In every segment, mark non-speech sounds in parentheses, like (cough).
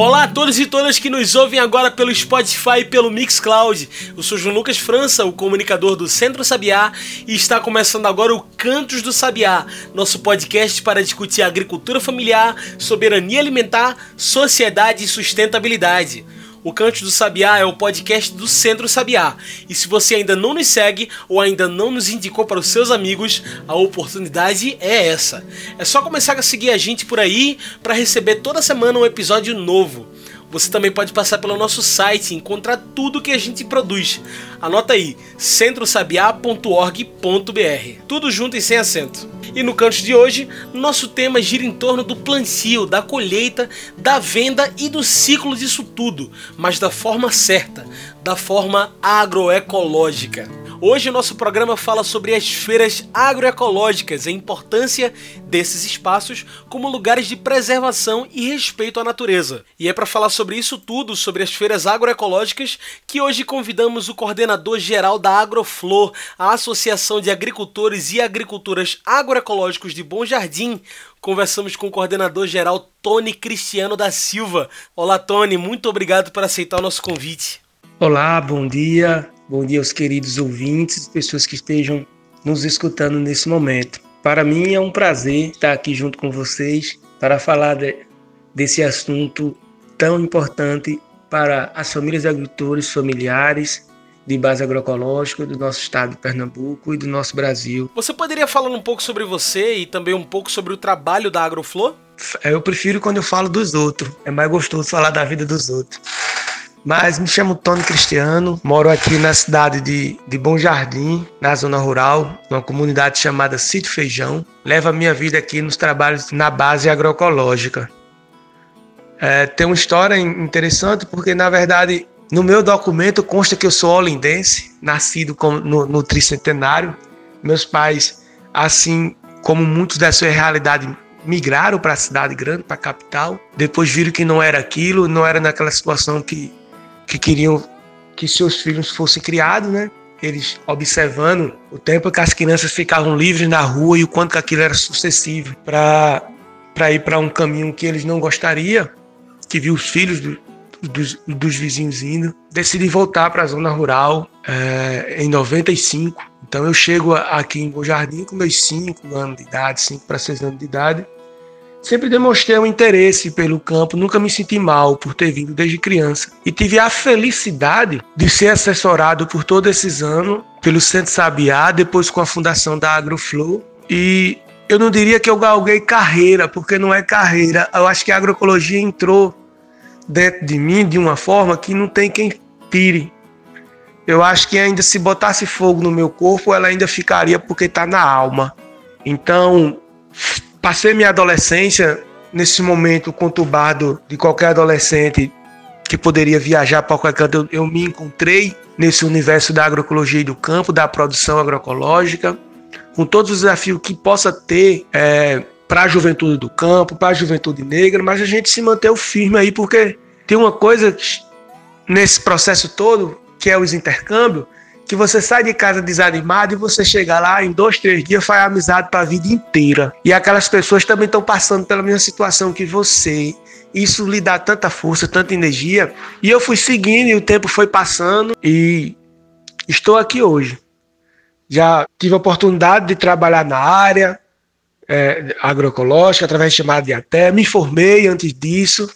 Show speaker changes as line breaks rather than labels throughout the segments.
Olá a todos e todas que nos ouvem agora pelo Spotify e pelo Mixcloud. Eu sou João Lucas França, o comunicador do Centro Sabiá, e está começando agora o Cantos do Sabiá, nosso podcast para discutir agricultura familiar, soberania alimentar, sociedade e sustentabilidade. O Canto do Sabiá é o podcast do Centro Sabiá. E se você ainda não nos segue ou ainda não nos indicou para os seus amigos, a oportunidade é essa. É só começar a seguir a gente por aí para receber toda semana um episódio novo. Você também pode passar pelo nosso site e encontrar tudo que a gente produz. Anota aí, centrosabiá.org.br. Tudo junto e sem acento. E no canto de hoje, nosso tema gira em torno do plantio, da colheita, da venda e do ciclo disso tudo, mas da forma certa, da forma agroecológica. Hoje o nosso programa fala sobre as feiras agroecológicas e a importância desses espaços como lugares de preservação e respeito à natureza. E é para falar sobre isso tudo, sobre as feiras agroecológicas, que hoje convidamos o coordenador geral da Agroflor, a Associação de Agricultores e Agricultoras Agroecológicos de Bom Jardim. Conversamos com o coordenador geral Tony Cristiano da Silva. Olá, Tony, muito obrigado por aceitar o nosso convite.
Olá, bom dia. Bom dia aos queridos ouvintes, pessoas que estejam nos escutando nesse momento. Para mim é um prazer estar aqui junto com vocês para falar de, desse assunto tão importante para as famílias de agricultores familiares de base agroecológica do nosso estado de Pernambuco e do nosso Brasil.
Você poderia falar um pouco sobre você e também um pouco sobre o trabalho da Agroflor?
Eu prefiro quando eu falo dos outros. É mais gostoso falar da vida dos outros. Mas me chamo Tony Cristiano, moro aqui na cidade de, de Bom Jardim, na zona rural, numa comunidade chamada Sítio Feijão. Levo a minha vida aqui nos trabalhos na base agroecológica. É, tem uma história interessante porque, na verdade, no meu documento consta que eu sou olindense, nascido no, no tricentenário. Meus pais, assim como muitos da sua realidade, migraram para a cidade grande, para a capital. Depois viram que não era aquilo, não era naquela situação que que queriam que seus filhos fossem criados, né? Eles observando o tempo que as crianças ficavam livres na rua e o quanto que aquilo era sucessivo para para ir para um caminho que eles não gostariam, que viu os filhos do, dos, dos, vizinhos indo, decidi voltar para a zona rural é, em 95. Então eu chego aqui em Bom Jardim com meus 5 anos de idade, 5 para 6 anos de idade, Sempre demonstrei um interesse pelo campo, nunca me senti mal por ter vindo desde criança. E tive a felicidade de ser assessorado por todos esses anos pelo Centro Sabiá, depois com a fundação da Agroflow. E eu não diria que eu galguei carreira, porque não é carreira. Eu acho que a agroecologia entrou dentro de mim de uma forma que não tem quem tire. Eu acho que ainda se botasse fogo no meu corpo, ela ainda ficaria porque está na alma. Então, Passei minha adolescência nesse momento conturbado de qualquer adolescente que poderia viajar para qualquer canto. Eu, eu me encontrei nesse universo da agroecologia e do campo, da produção agroecológica, com todos os desafios que possa ter é, para a juventude do campo, para a juventude negra, mas a gente se manteve firme aí, porque tem uma coisa nesse processo todo, que é os intercâmbios, que você sai de casa desanimado e você chega lá em dois, três dias faz amizade para a vida inteira. E aquelas pessoas também estão passando pela mesma situação que você. Isso lhe dá tanta força, tanta energia. E eu fui seguindo e o tempo foi passando e estou aqui hoje. Já tive a oportunidade de trabalhar na área é, agroecológica, através de chamada de até. Me formei antes disso.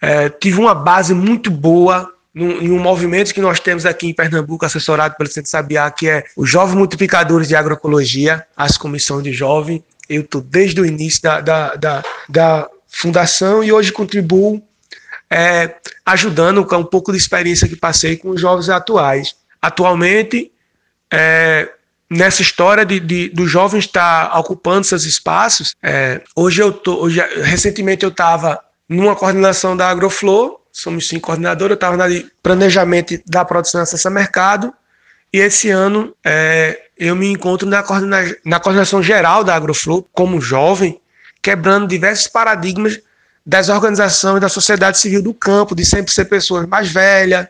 É, tive uma base muito boa em um movimento que nós temos aqui em Pernambuco, assessorado pelo Centro Sabiá, que é os Jovens Multiplicadores de Agroecologia, as comissões de jovem. Eu estou desde o início da, da, da, da, fundação e hoje contribuo é, ajudando com um pouco de experiência que passei com os jovens atuais. Atualmente, é, nessa história de, de dos jovens estar ocupando esses espaços, é, hoje eu tô, hoje, recentemente eu estava numa coordenação da Agroflow, somos cinco coordenadores, eu estava na planejamento da produção e acesso a mercado, e esse ano é, eu me encontro na, coordena na coordenação geral da Agroflow, como jovem, quebrando diversos paradigmas das organizações da sociedade civil do campo, de sempre ser pessoas mais velhas.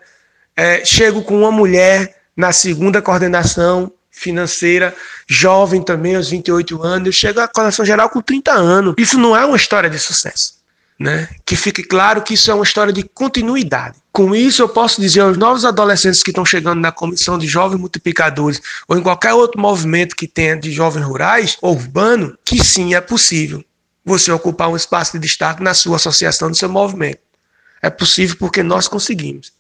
É, chego com uma mulher na segunda coordenação financeira, jovem também, aos 28 anos. Eu chego à coordenação geral com 30 anos. Isso não é uma história de sucesso. Né? Que fique claro que isso é uma história de continuidade. Com isso, eu posso dizer aos novos adolescentes que estão chegando na comissão de jovens multiplicadores ou em qualquer outro movimento que tenha de jovens rurais ou urbano, que sim, é possível você ocupar um espaço de destaque na sua associação, no seu movimento. É possível porque nós conseguimos.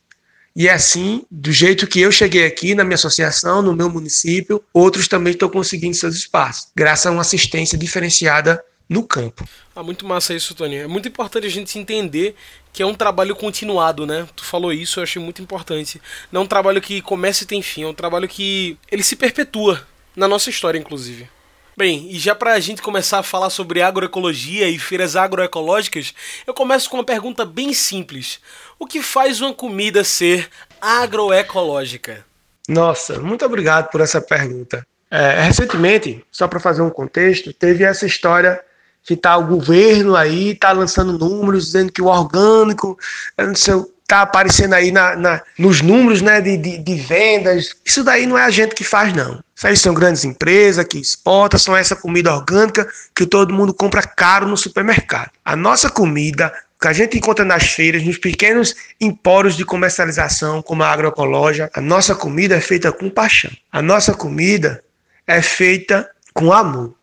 E é assim, do jeito que eu cheguei aqui na minha associação, no meu município, outros também estão conseguindo seus espaços, graças a uma assistência diferenciada no campo.
Ah, muito massa isso, Tony. É muito importante a gente entender que é um trabalho continuado, né? Tu falou isso, eu achei muito importante. Não é um trabalho que começa e tem fim, é um trabalho que ele se perpetua na nossa história, inclusive. Bem, e já para a gente começar a falar sobre agroecologia e feiras agroecológicas, eu começo com uma pergunta bem simples. O que faz uma comida ser agroecológica?
Nossa, muito obrigado por essa pergunta. É, recentemente, só para fazer um contexto, teve essa história que tá o governo aí, tá lançando números dizendo que o orgânico, não sei, tá aparecendo aí na, na nos números né, de, de, de, vendas. Isso daí não é a gente que faz, não. Isso aí são grandes empresas que exportam, são essa comida orgânica que todo mundo compra caro no supermercado. A nossa comida, que a gente encontra nas feiras, nos pequenos empórios de comercialização, como a agroecológica, a nossa comida é feita com paixão. A nossa comida é feita com amor.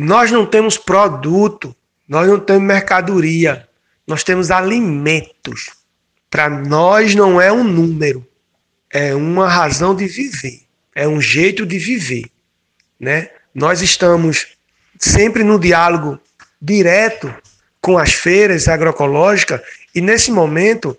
Nós não temos produto, nós não temos mercadoria, nós temos alimentos. Para nós não é um número, é uma razão de viver, é um jeito de viver, né? Nós estamos sempre no diálogo direto com as feiras agroecológicas e nesse momento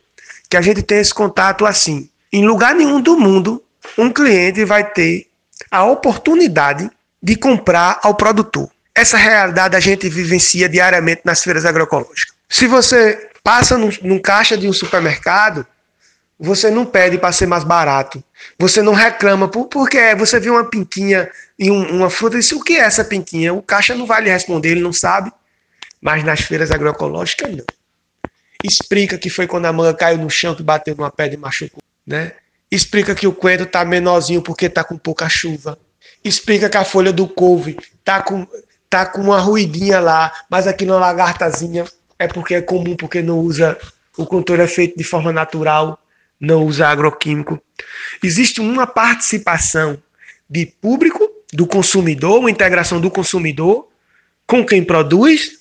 que a gente tem esse contato assim, em lugar nenhum do mundo um cliente vai ter a oportunidade de comprar ao produtor. Essa realidade a gente vivencia diariamente nas feiras agroecológicas. Se você passa num, num caixa de um supermercado, você não pede para ser mais barato. Você não reclama por, porque você viu uma pintinha e um, uma fruta e disse: o que é essa pintinha? O caixa não vai lhe responder, ele não sabe. Mas nas feiras agroecológicas, não. Explica que foi quando a manga caiu no chão que bateu numa pedra e machucou. Né? Explica que o coentro está menorzinho porque está com pouca chuva. Explica que a folha do couve está com tá com uma ruidinha lá, mas aqui na lagartazinha é porque é comum, porque não usa, o controle é feito de forma natural, não usa agroquímico. Existe uma participação de público, do consumidor, uma integração do consumidor com quem produz.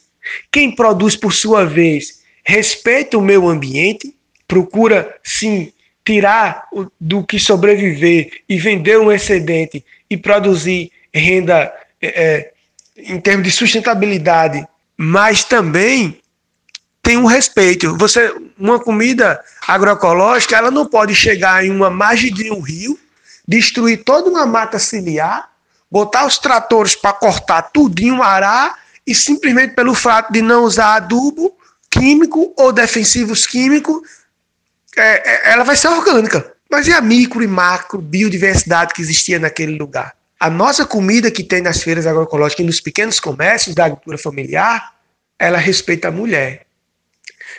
Quem produz, por sua vez, respeita o meio ambiente, procura, sim, tirar do que sobreviver e vender um excedente e produzir renda é, em termos de sustentabilidade, mas também tem um respeito. Você, uma comida agroecológica, ela não pode chegar em uma margem de um rio, destruir toda uma mata ciliar, botar os tratores para cortar tudinho, arar, e simplesmente pelo fato de não usar adubo químico ou defensivos químicos, é, é, ela vai ser orgânica. Mas e a micro e macro biodiversidade que existia naquele lugar? A nossa comida que tem nas feiras agroecológicas e nos pequenos comércios da agricultura familiar, ela respeita a mulher.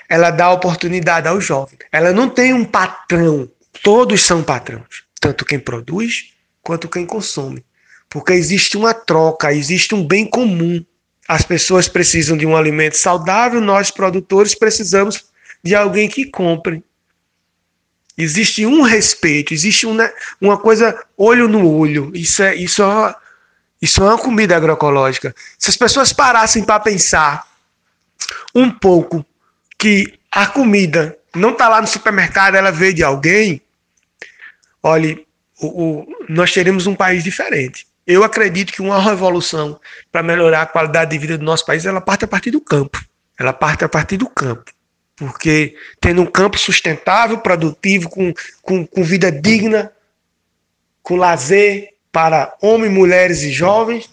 Ela dá oportunidade ao jovem. Ela não tem um patrão. Todos são patrões, tanto quem produz quanto quem consome. Porque existe uma troca, existe um bem comum. As pessoas precisam de um alimento saudável, nós produtores precisamos de alguém que compre. Existe um respeito, existe uma, uma coisa olho no olho. Isso é, isso, é, isso é uma comida agroecológica. Se as pessoas parassem para pensar um pouco que a comida não está lá no supermercado, ela veio de alguém, olhe, o, o, nós teremos um país diferente. Eu acredito que uma revolução para melhorar a qualidade de vida do nosso país, ela parte a partir do campo. Ela parte a partir do campo porque tendo um campo sustentável, produtivo, com, com, com vida digna, com lazer para homens, mulheres e jovens,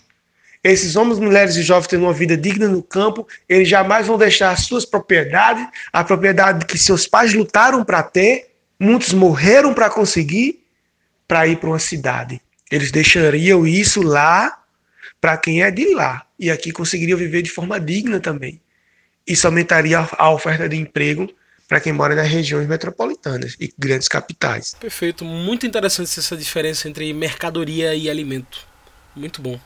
esses homens, mulheres e jovens tendo uma vida digna no campo, eles jamais vão deixar as suas propriedades, a propriedade que seus pais lutaram para ter, muitos morreram para conseguir, para ir para uma cidade. Eles deixariam isso lá para quem é de lá. E aqui conseguiriam viver de forma digna também. Isso aumentaria a oferta de emprego para quem mora nas regiões metropolitanas e grandes capitais.
Perfeito, muito interessante essa diferença entre mercadoria e alimento. Muito bom.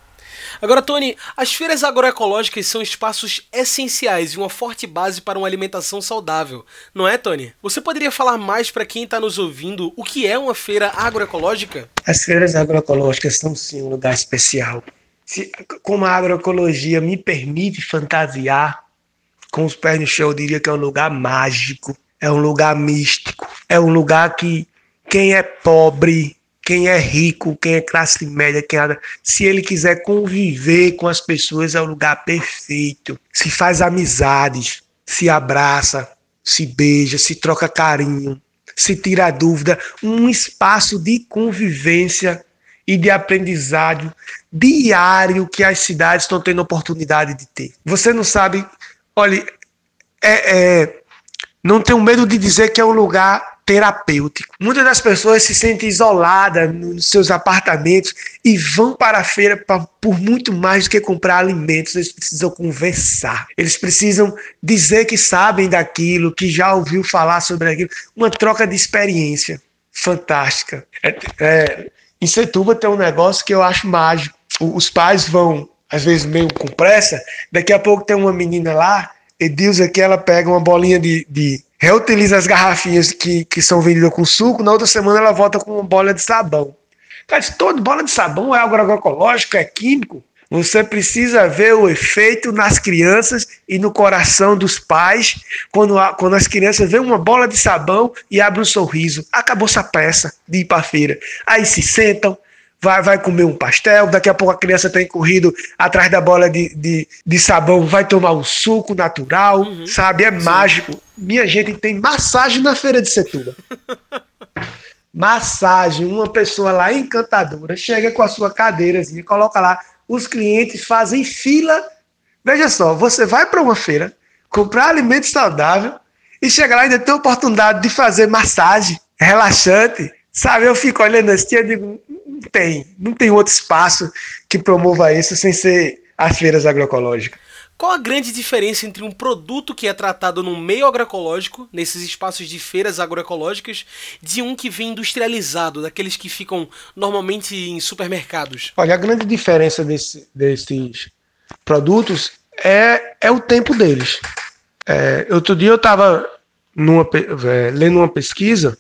Agora, Tony, as feiras agroecológicas são espaços essenciais e uma forte base para uma alimentação saudável, não é, Tony? Você poderia falar mais para quem está nos ouvindo o que é uma feira agroecológica?
As feiras agroecológicas são sim um lugar especial. Se, como a agroecologia me permite fantasiar, com os pés no chão, eu diria que é um lugar mágico, é um lugar místico, é um lugar que quem é pobre quem é rico, quem é classe média, quem é... se ele quiser conviver com as pessoas é o lugar perfeito. Se faz amizades, se abraça, se beija, se troca carinho, se tira dúvida, um espaço de convivência e de aprendizado diário que as cidades estão tendo oportunidade de ter. Você não sabe, olha, é, é, não tenho medo de dizer que é um lugar terapêutico. Muitas das pessoas se sentem isoladas nos seus apartamentos e vão para a feira pra, por muito mais do que comprar alimentos. Eles precisam conversar. Eles precisam dizer que sabem daquilo, que já ouviu falar sobre aquilo. Uma troca de experiência fantástica. É, é, em Setúbal tem um negócio que eu acho mágico. Os pais vão, às vezes, meio com pressa. Daqui a pouco tem uma menina lá, Edilza, que ela pega uma bolinha de, de reutiliza as garrafinhas que, que são vendidas com suco, na outra semana ela volta com uma bola de sabão. Cara, toda bola de sabão é algo agroecológico, é químico. Você precisa ver o efeito nas crianças e no coração dos pais quando, a, quando as crianças veem uma bola de sabão e abrem um sorriso. Acabou essa peça de ir para a feira. Aí se sentam, vai, vai comer um pastel, daqui a pouco a criança tem corrido atrás da bola de, de, de sabão, vai tomar um suco natural, uhum. sabe? É Sim. mágico. Minha gente tem massagem na feira de Setúbal. (laughs) massagem, uma pessoa lá encantadora, chega com a sua cadeirazinha, coloca lá, os clientes fazem fila. Veja só, você vai para uma feira, comprar alimento saudável e chega lá e ainda tem a oportunidade de fazer massagem relaxante. Sabe, eu fico olhando assim e digo, não tem, não tem outro espaço que promova isso sem ser as feiras agroecológicas.
Qual a grande diferença entre um produto que é tratado no meio agroecológico, nesses espaços de feiras agroecológicas, de um que vem industrializado, daqueles que ficam normalmente em supermercados?
Olha, a grande diferença desse, desses produtos é, é o tempo deles. É, outro dia eu estava é, lendo uma pesquisa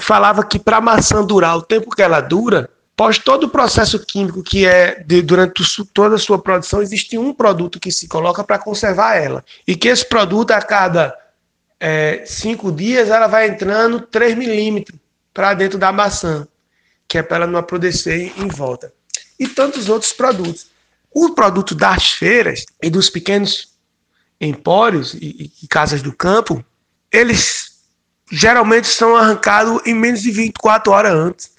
falava que para a maçã durar o tempo que ela dura, após todo o processo químico que é de, durante toda a sua produção, existe um produto que se coloca para conservar ela. E que esse produto, a cada é, cinco dias, ela vai entrando 3 milímetros para dentro da maçã, que é para ela não apodrecer em volta. E tantos outros produtos. O produto das feiras e dos pequenos empórios e, e casas do campo, eles geralmente são arrancados em menos de 24 horas antes.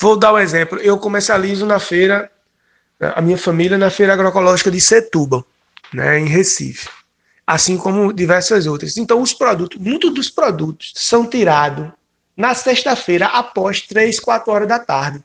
Vou dar um exemplo. Eu comercializo na feira, a minha família na feira agroecológica de Setúbal, né, em Recife, assim como diversas outras. Então, os produtos, muitos dos produtos são tirados na sexta-feira após 3, 4 horas da tarde,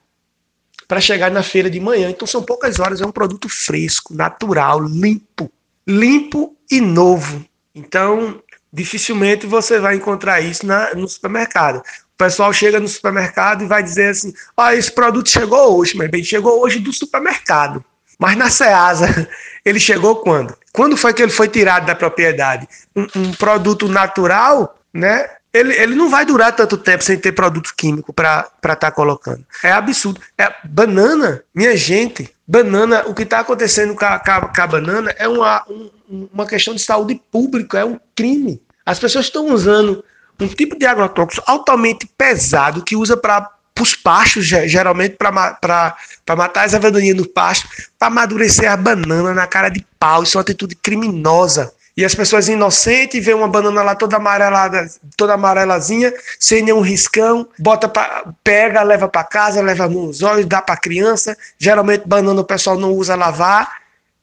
para chegar na feira de manhã. Então, são poucas horas, é um produto fresco, natural, limpo, limpo e novo. Então, dificilmente você vai encontrar isso na, no supermercado. O pessoal chega no supermercado e vai dizer assim: ah, esse produto chegou hoje, mas bem, chegou hoje do supermercado. Mas na Ceasa, (laughs) ele chegou quando? Quando foi que ele foi tirado da propriedade? Um, um produto natural, né? Ele, ele não vai durar tanto tempo sem ter produto químico para estar tá colocando. É absurdo. É, banana, minha gente, banana, o que está acontecendo com a, com a, banana é uma, um, uma questão de saúde pública, é um crime. As pessoas estão usando um tipo de agrotóxico altamente pesado que usa para os pastos, geralmente para matar as avaninhas no pasto, para amadurecer a banana na cara de pau. Isso é uma atitude criminosa. E as pessoas inocentes vêem uma banana lá toda amarelada, toda amarelazinha, sem nenhum riscão, bota pra, pega, leva para casa, leva nos olhos, dá para criança. Geralmente banana o pessoal não usa lavar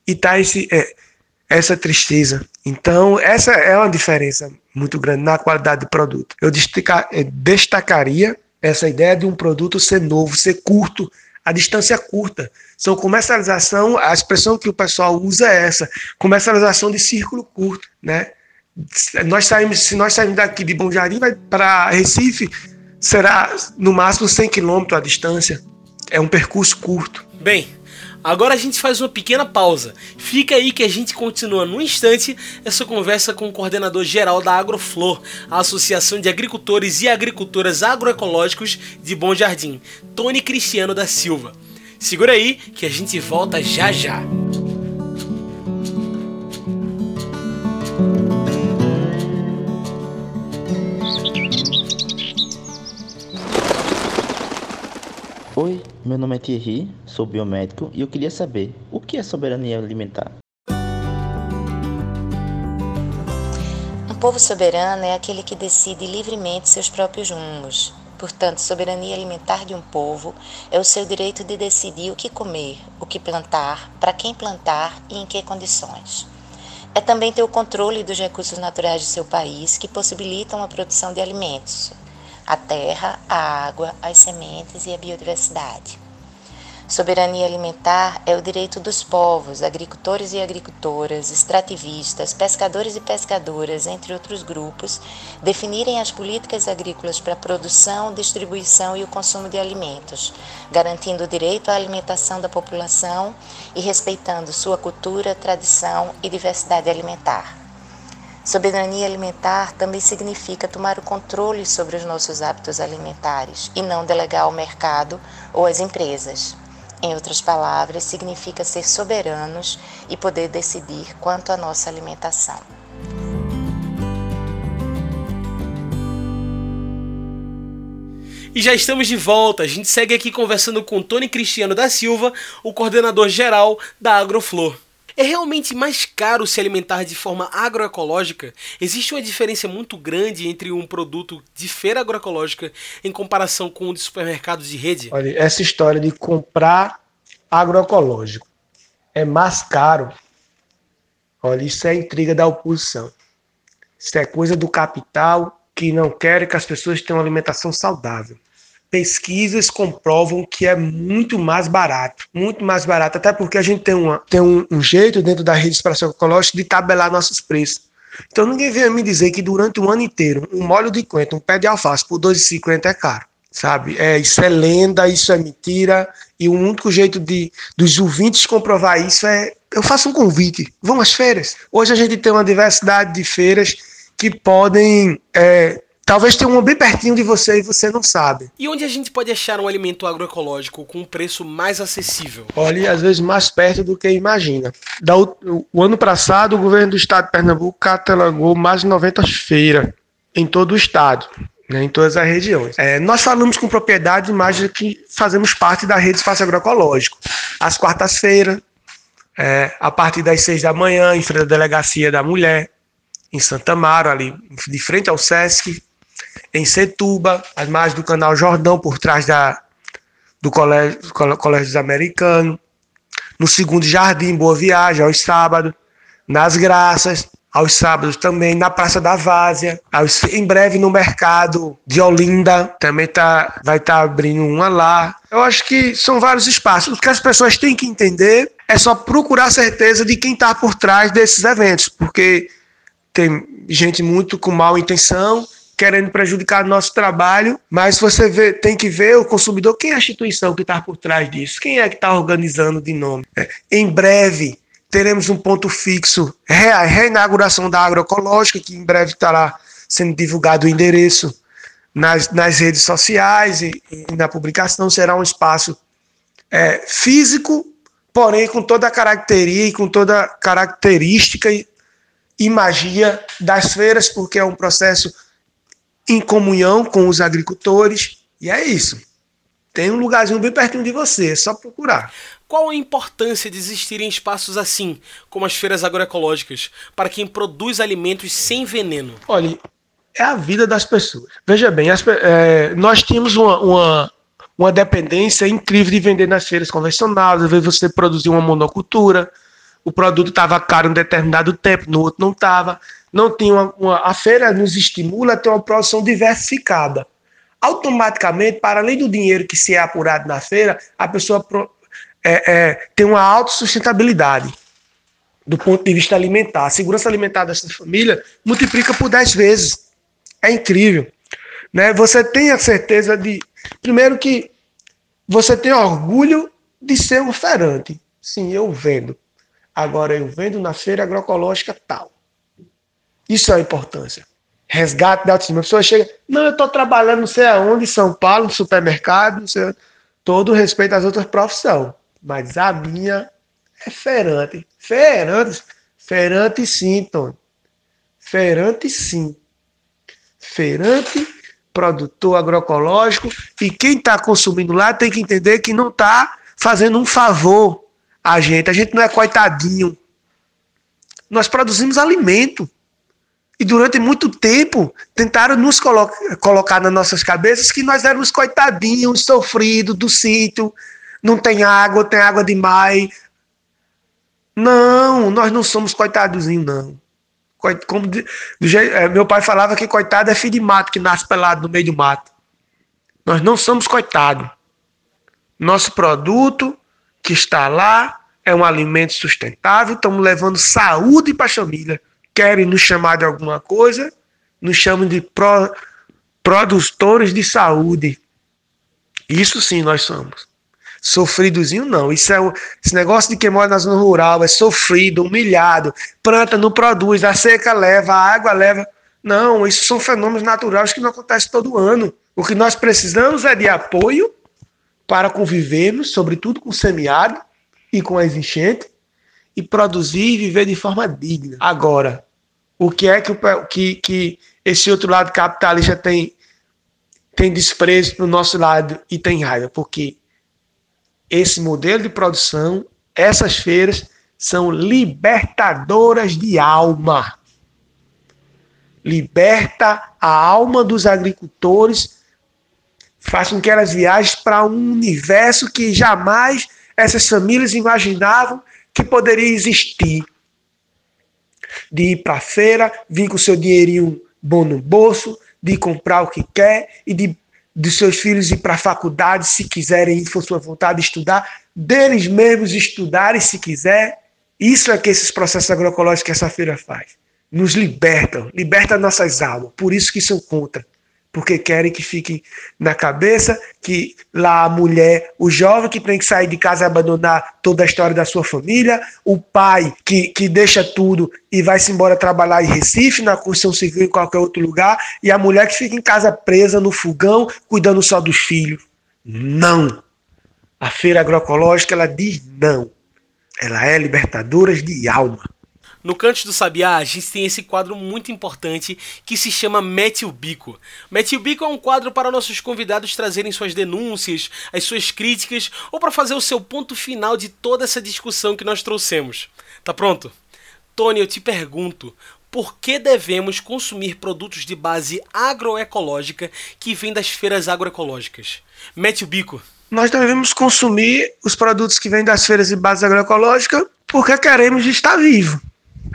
e tá esse é, essa tristeza. Então, essa é uma diferença muito grande na qualidade do produto. Eu destacaria essa ideia de um produto ser novo, ser curto a distância curta. São comercialização, a expressão que o pessoal usa é essa, comercialização de círculo curto, né? Nós saímos, se nós sairmos daqui de Bom Jardim para Recife, será no máximo 100 quilômetros a distância. É um percurso curto.
Bem, Agora a gente faz uma pequena pausa. Fica aí que a gente continua no instante essa conversa com o coordenador geral da Agroflor, a Associação de Agricultores e Agricultoras Agroecológicos de Bom Jardim, Tony Cristiano da Silva. Segura aí que a gente volta já já.
Meu nome é Thierry, sou biomédico e eu queria saber o que é soberania alimentar.
Um povo soberano é aquele que decide livremente seus próprios rumos. Portanto, soberania alimentar de um povo é o seu direito de decidir o que comer, o que plantar, para quem plantar e em que condições. É também ter o controle dos recursos naturais de seu país que possibilitam a produção de alimentos, a terra, a água, as sementes e a biodiversidade. Soberania alimentar é o direito dos povos, agricultores e agricultoras, extrativistas, pescadores e pescadoras, entre outros grupos, definirem as políticas agrícolas para a produção, distribuição e o consumo de alimentos, garantindo o direito à alimentação da população e respeitando sua cultura, tradição e diversidade alimentar. Soberania alimentar também significa tomar o controle sobre os nossos hábitos alimentares e não delegar ao mercado ou às empresas. Em outras palavras, significa ser soberanos e poder decidir quanto à nossa alimentação.
E já estamos de volta. A gente segue aqui conversando com Tony Cristiano da Silva, o coordenador geral da Agroflor. É realmente mais caro se alimentar de forma agroecológica? Existe uma diferença muito grande entre um produto de feira agroecológica em comparação com o de supermercados de rede?
Olha, essa história de comprar agroecológico é mais caro. Olha, isso é intriga da oposição. Isso é coisa do capital que não quer que as pessoas tenham uma alimentação saudável pesquisas comprovam que é muito mais barato, muito mais barato, até porque a gente tem, uma, tem um, um jeito dentro da rede de exploração ecológica de tabelar nossos preços. Então ninguém venha me dizer que durante o ano inteiro um molho de coentro, um pé de alface por 2,50 é caro, sabe? É, isso é lenda, isso é mentira, e o único jeito de dos ouvintes comprovar isso é eu faço um convite, vão às feiras. Hoje a gente tem uma diversidade de feiras que podem é, Talvez tenha uma bem pertinho de você e você não sabe.
E onde a gente pode achar um alimento agroecológico com um preço mais acessível?
Olha, às vezes mais perto do que imagina. Da, o, o ano passado, o governo do estado de Pernambuco catalogou mais de 90 feiras em todo o estado. Né, em todas as regiões. É, nós falamos com propriedade, mas que fazemos parte da rede Espaço Agroecológico. Às quartas-feiras, é, a partir das seis da manhã, em frente à Delegacia da Mulher, em Santa Amaro, ali de frente ao Sesc, em Setuba, as margens do canal Jordão, por trás da, do Colégio, Colégio dos Americanos, no segundo Jardim, Boa Viagem, aos sábados, nas Graças, aos sábados também, na Praça da Várzea, aos, em breve no mercado de Olinda, também tá, vai estar tá abrindo uma lá. Eu acho que são vários espaços. O que as pessoas têm que entender é só procurar certeza de quem está por trás desses eventos, porque tem gente muito com mal intenção querendo prejudicar nosso trabalho, mas você vê, tem que ver o consumidor, quem é a instituição que está por trás disso, quem é que está organizando de nome. É, em breve teremos um ponto fixo, a reinauguração da agroecológica, que em breve estará sendo divulgado o endereço nas, nas redes sociais e, e, na publicação, será um espaço é, físico, porém com toda a característica e com toda característica e, e magia das feiras, porque é um processo em comunhão com os agricultores. E é isso. Tem um lugarzinho bem pertinho de você, é só procurar.
Qual a importância de existirem espaços assim, como as feiras agroecológicas, para quem produz alimentos sem veneno?
Olha, é a vida das pessoas. Veja bem, as, é, nós tínhamos uma, uma, uma, dependência incrível de vender nas feiras convencionais, às vezes você produzia uma monocultura, o produto estava caro em um determinado tempo, no outro não estava não tem uma, uma, a feira nos estimula a ter uma produção diversificada. automaticamente, para além do dinheiro que se é apurado na feira, a pessoa é, é, tem uma autossustentabilidade do ponto de vista alimentar. A segurança alimentar dessa família multiplica por 10 vezes. É incrível. Né? Você tem a certeza de, primeiro que você tem orgulho de ser um feirante. Sim, eu vendo. Agora eu vendo na feira agroecológica tal. Isso é a importância. Resgate da autoestima. A pessoa chega, não, eu estou trabalhando não sei aonde, em São Paulo, no supermercado, não sei, todo respeito às outras profissões. Mas a minha é feirante. Feirante, feirante sim, Tony. Feirante sim. Feirante, produtor agroecológico, e quem está consumindo lá tem que entender que não está fazendo um favor a gente. A gente não é coitadinho. Nós produzimos alimento. E durante muito tempo tentaram nos colo colocar nas nossas cabeças que nós éramos coitadinhos, sofridos do sítio, não tem água, tem água demais. Não, nós não somos coitadozinhos, não. Como de, jeito, é, meu pai falava que coitado é filho de mato que nasce pelado no meio do mato. Nós não somos coitados. Nosso produto que está lá é um alimento sustentável, estamos levando saúde para a família querem nos chamar de alguma coisa, nos chamam de pro, produtores de saúde. Isso sim nós somos. Sofridozinho não. Isso é esse negócio de quem mora na zona rural é sofrido, humilhado. Planta não produz, a seca leva, a água leva. Não, isso são fenômenos naturais que não acontecem todo ano. O que nós precisamos é de apoio para convivermos, sobretudo com o semiárido e com as enchentes, e produzir e viver de forma digna. Agora, o que é que, que, que esse outro lado capitalista tem, tem desprezo para o nosso lado e tem raiva? Porque esse modelo de produção, essas feiras, são libertadoras de alma. Liberta a alma dos agricultores, faz com que elas viajem para um universo que jamais essas famílias imaginavam que poderia existir. De ir para a feira, vir com seu dinheirinho bom no bolso, de comprar o que quer e de, de seus filhos ir para a faculdade, se quiserem ir, for sua vontade de estudar, deles mesmos estudarem se quiser. Isso é que esses processos agroecológicos que essa feira faz. Nos libertam, liberta nossas almas. Por isso que são contra porque querem que fique na cabeça que lá a mulher, o jovem que tem que sair de casa e abandonar toda a história da sua família, o pai que, que deixa tudo e vai se embora trabalhar em Recife, na construção civil, em qualquer outro lugar, e a mulher que fica em casa presa no fogão, cuidando só dos filhos. Não! A feira agroecológica ela diz não. Ela é libertadora de alma.
No Canto do Sabiá, a gente tem esse quadro muito importante que se chama Mete o Bico. Mete o Bico é um quadro para nossos convidados trazerem suas denúncias, as suas críticas ou para fazer o seu ponto final de toda essa discussão que nós trouxemos. Tá pronto? Tony, eu te pergunto, por que devemos consumir produtos de base agroecológica que vêm das feiras agroecológicas? Mete o bico.
Nós devemos consumir os produtos que vêm das feiras de base agroecológica porque queremos estar vivo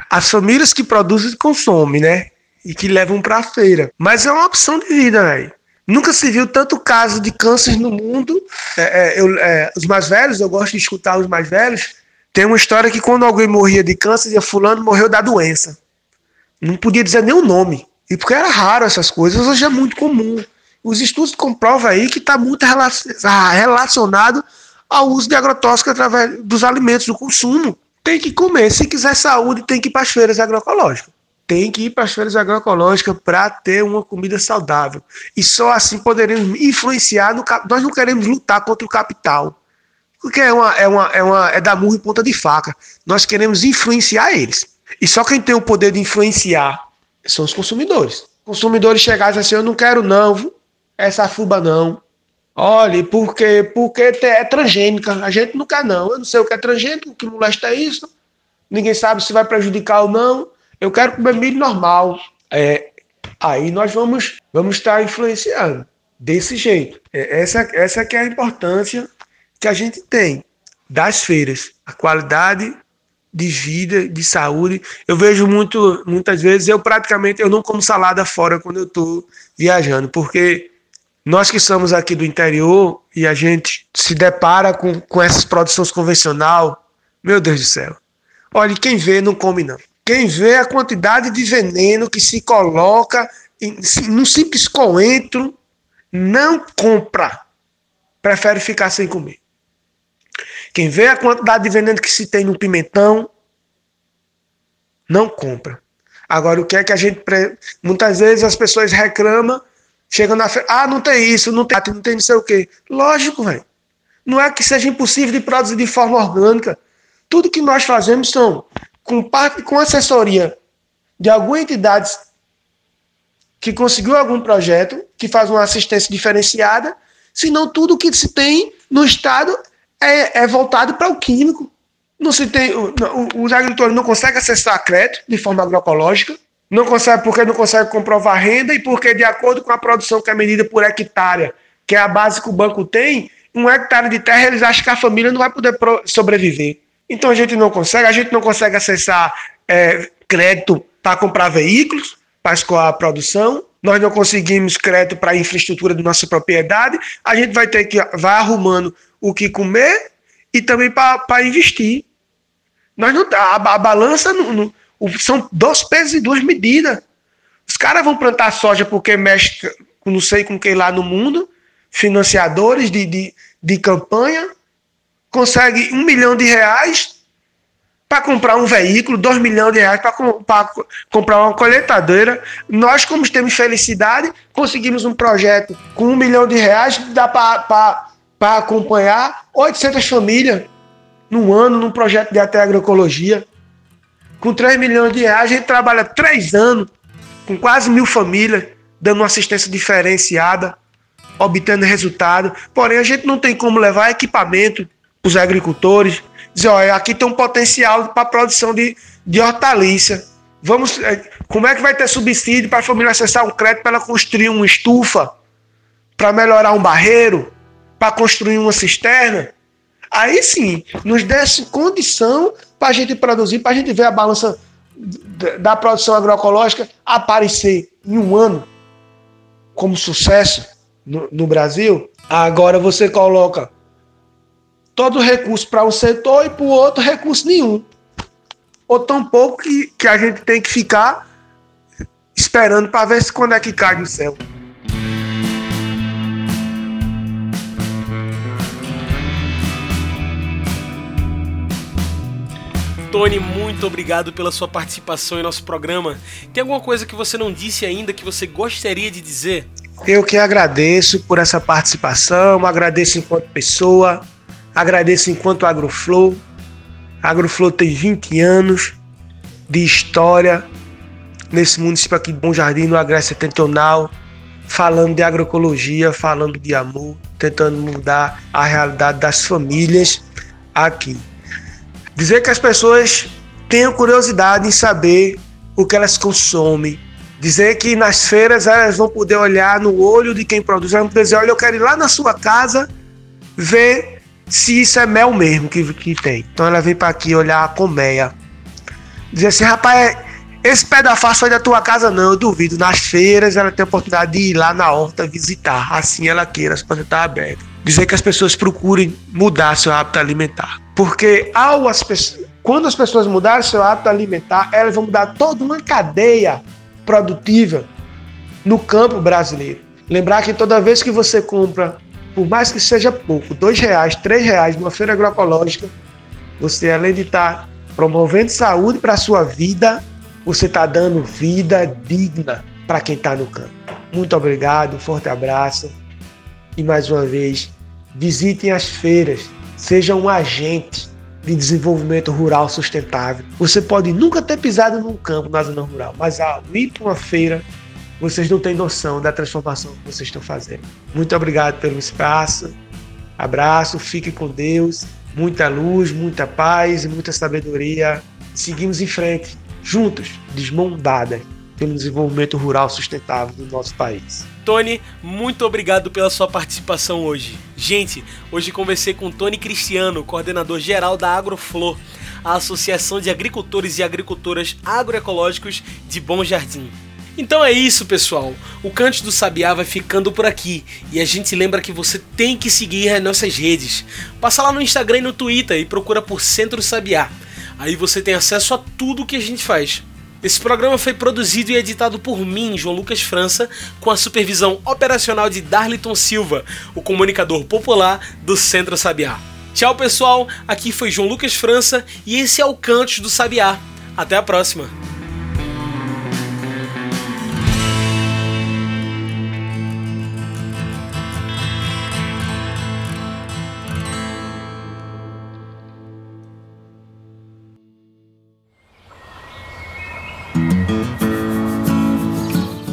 as famílias que produzem consomem, né? E que levam para a feira. Mas é uma opção de vida, velho. Nunca se viu tanto caso de câncer no mundo. É, é, eu, é, os mais velhos, eu gosto de escutar os mais velhos. Tem uma história que quando alguém morria de câncer, dizia fulano morreu da doença. Não podia dizer nem o nome. E porque era raro essas coisas, hoje é muito comum. Os estudos comprovam aí que está muito relacionado ao uso de agrotóxicos através dos alimentos, do consumo tem que comer. Se quiser saúde, tem que ir para as feiras agroecológicas. Tem que ir para as feiras agroecológicas para ter uma comida saudável. E só assim poderemos influenciar. No, nós não queremos lutar contra o capital. Porque é, uma, é, uma, é, uma, é da murro e ponta de faca. Nós queremos influenciar eles. E só quem tem o poder de influenciar são os consumidores. Consumidores chegarem assim, eu não quero não, essa fuba não. Olha, porque, porque é transgênica. A gente não quer, não. Eu não sei o que é transgênico, o que molesta é isso. Ninguém sabe se vai prejudicar ou não. Eu quero comer milho normal. É, aí nós vamos, vamos estar influenciando desse jeito. É, essa, essa que é a importância que a gente tem das feiras. A qualidade de vida, de saúde. Eu vejo muito, muitas vezes, eu praticamente eu não como salada fora quando eu estou viajando, porque Nós que somos aqui do interior e a gente se depara com, com essas produções convencional, meu Deus do céu. Olha, quem vê não come não. Quem vê a quantidade de veneno que se coloca em, num simples coentro, não compra. Prefere ficar sem comer. Quem vê a quantidade de veneno que se tem no pimentão, não compra. Agora, o que é que a gente. Muitas vezes as pessoas reclamam, chegam na feira, ah, não tem isso, não tem, não tem não sei o quê. Lógico, velho. Não é que seja impossível de produzir de forma orgânica. Tudo que nós fazemos são com parte com assessoria de alguma entidade que conseguiu algum projeto, que faz uma assistência diferenciada, senão tudo que se tem no estado é, é voltado para o químico. Não se tem, os agricultores não conseguem acessar crédito de forma agroecológica, não consegue porque não consegue comprovar renda e porque de acordo com a produção que é medida por hectare, que é a base que o banco tem, um hectare de terra eles acham que a família não vai poder sobreviver. Então a gente não consegue, a gente não consegue acessar é, crédito para comprar veículos, para escoar a produção, nós não conseguimos crédito para a infraestrutura da nossa propriedade, a gente vai ter que vai arrumando o que comer e também para investir. Nós não a, a balança não, não, são dois pesos e duas medidas. Os caras vão plantar soja porque mexe com não sei com quem lá no mundo, financiadores de, de, de campanha, consegue um milhão de reais para comprar um veículo, dois milhões de reais para comprar uma colheitadeira. Nós, como temos felicidade, conseguimos um projeto com um milhão de reais, dá para acompanhar 800 famílias num ano, num projeto de até agroecologia. Com 3 milhões de reais, a gente trabalha três anos com quase mil famílias, dando uma assistência diferenciada, obtendo resultado. Porém, a gente não tem como levar equipamento os agricultores, dizer, olha, aqui tem um potencial para produção de, de hortaliça. Vamos, é, como é que vai ter subsídio para a família acessar um crédito para ela construir uma estufa, para melhorar um barreiro, para construir uma cisterna? Aí sim, nos desse condição para a gente produzir, para a gente ver a balança da produção agroecológica aparecer em um ano como sucesso no, no Brasil. Agora você coloca todo recurso para um setor e para o outro recurso nenhum. Ou tão pouco que, que a gente tem que ficar esperando para ver se quando é que cai no céu.
Tony, muito obrigado pela sua participação em nosso programa. Tem alguma coisa que você não disse ainda que você gostaria de dizer?
Eu que agradeço por essa participação, agradeço enquanto pessoa, Agradeço enquanto Agroflow. Agroflow tem 20 anos de história nesse município aqui de Bom Jardim, no Agreste Setentrional, falando de agroecologia, falando de amor, tentando mudar a realidade das famílias aqui. Dizer que as pessoas tenham curiosidade em saber o que elas consomem. Dizer que nas feiras elas vão poder olhar no olho de quem produz, elas vão poder dizer, olha, eu quero ir lá na sua casa ver se isso é mel mesmo que, que tem. Então ela vem para aqui olhar a colmeia. Dizer assim, rapaz, esse pé da foi da tua casa, não, eu duvido. Nas feiras ela tem a oportunidade de ir lá na horta visitar. Assim ela queira, as portas estão abertas. Dizer que as pessoas procurem mudar seu hábito alimentar. Porque ao as quando as pessoas mudarem seu hábito alimentar, elas vão mudar toda uma cadeia produtiva no campo brasileiro. Lembrar que toda vez que você compra por mais que seja pouco, dois reais, três reais numa feira agroecológica, você além de estar tá promovendo saúde para a sua vida, você está dando vida digna para quem está no campo. Muito obrigado, um forte abraço e mais uma vez visitem as feiras, sejam um agente de desenvolvimento rural sustentável. Você pode nunca ter pisado num campo na zona rural, mas ao ir para uma feira vocês não têm noção da transformação que vocês estão fazendo. Muito obrigado pelo espaço. Abraço, fique com Deus. Muita luz, muita paz e muita sabedoria. Seguimos em frente, juntos, desmondadas, pelo desenvolvimento rural sustentável do nosso país.
Tony, muito obrigado pela sua participação hoje. Gente, hoje conversei com Tony Cristiano, coordenador geral da Agroflor, a Associação de Agricultores e Agricultoras Agroecológicos de Bom Jardim. Então é isso, pessoal. O Cante do Sabiá vai ficando por aqui. E a gente lembra que você tem que seguir as nossas redes. Passa lá no Instagram e no Twitter e procura por Centro Sabiá. Aí você tem acesso a tudo que a gente faz. Esse programa foi produzido e editado por mim, João Lucas França, com a supervisão operacional de Darliton Silva, o comunicador popular do Centro Sabiá. Tchau, pessoal. Aqui foi João Lucas França e esse é o Cantos do Sabiá. Até a próxima.